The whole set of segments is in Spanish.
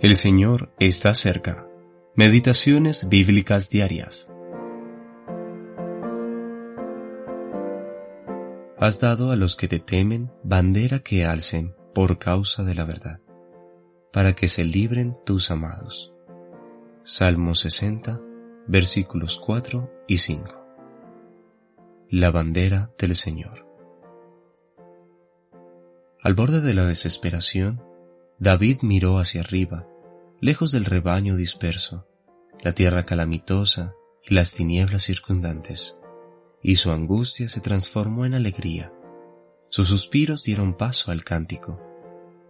El Señor está cerca. Meditaciones bíblicas diarias. Has dado a los que te temen bandera que alcen por causa de la verdad, para que se libren tus amados. Salmo 60, versículos 4 y 5. La bandera del Señor. Al borde de la desesperación, David miró hacia arriba, lejos del rebaño disperso, la tierra calamitosa y las tinieblas circundantes, y su angustia se transformó en alegría. Sus suspiros dieron paso al cántico,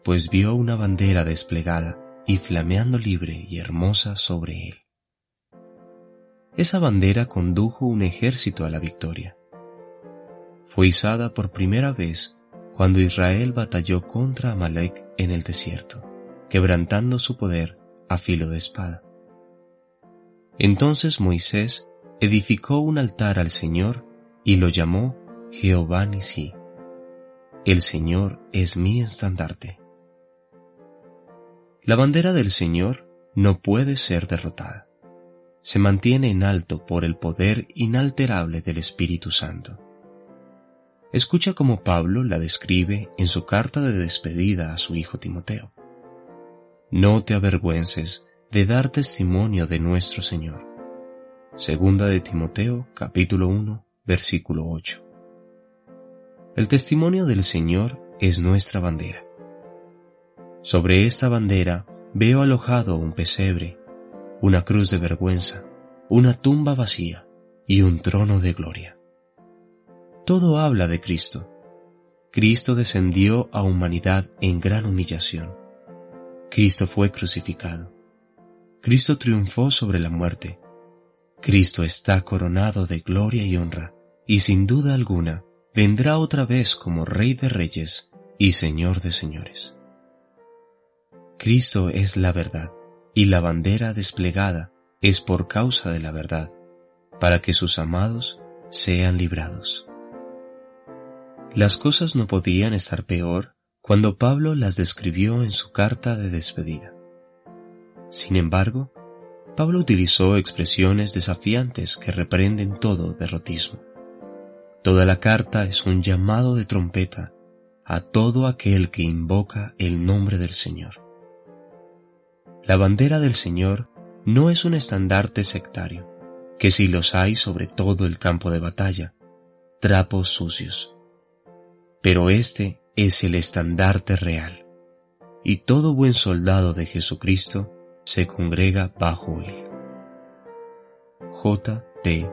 pues vio una bandera desplegada y flameando libre y hermosa sobre él. Esa bandera condujo un ejército a la victoria. Fue izada por primera vez cuando Israel batalló contra Amalek en el desierto, quebrantando su poder a filo de espada. Entonces Moisés edificó un altar al Señor y lo llamó Jehová Nisí. El Señor es mi estandarte. La bandera del Señor no puede ser derrotada. Se mantiene en alto por el poder inalterable del Espíritu Santo. Escucha cómo Pablo la describe en su carta de despedida a su hijo Timoteo. No te avergüences de dar testimonio de nuestro Señor. Segunda de Timoteo, capítulo 1, versículo 8. El testimonio del Señor es nuestra bandera. Sobre esta bandera veo alojado un pesebre, una cruz de vergüenza, una tumba vacía y un trono de gloria todo habla de Cristo. Cristo descendió a humanidad en gran humillación. Cristo fue crucificado. Cristo triunfó sobre la muerte. Cristo está coronado de gloria y honra, y sin duda alguna vendrá otra vez como Rey de Reyes y Señor de Señores. Cristo es la verdad, y la bandera desplegada es por causa de la verdad, para que sus amados sean librados. Las cosas no podían estar peor cuando Pablo las describió en su carta de despedida. Sin embargo, Pablo utilizó expresiones desafiantes que reprenden todo derrotismo. Toda la carta es un llamado de trompeta a todo aquel que invoca el nombre del Señor. La bandera del Señor no es un estandarte sectario, que si los hay sobre todo el campo de batalla, trapos sucios pero este es el estandarte real, y todo buen soldado de Jesucristo se congrega bajo él. J. T.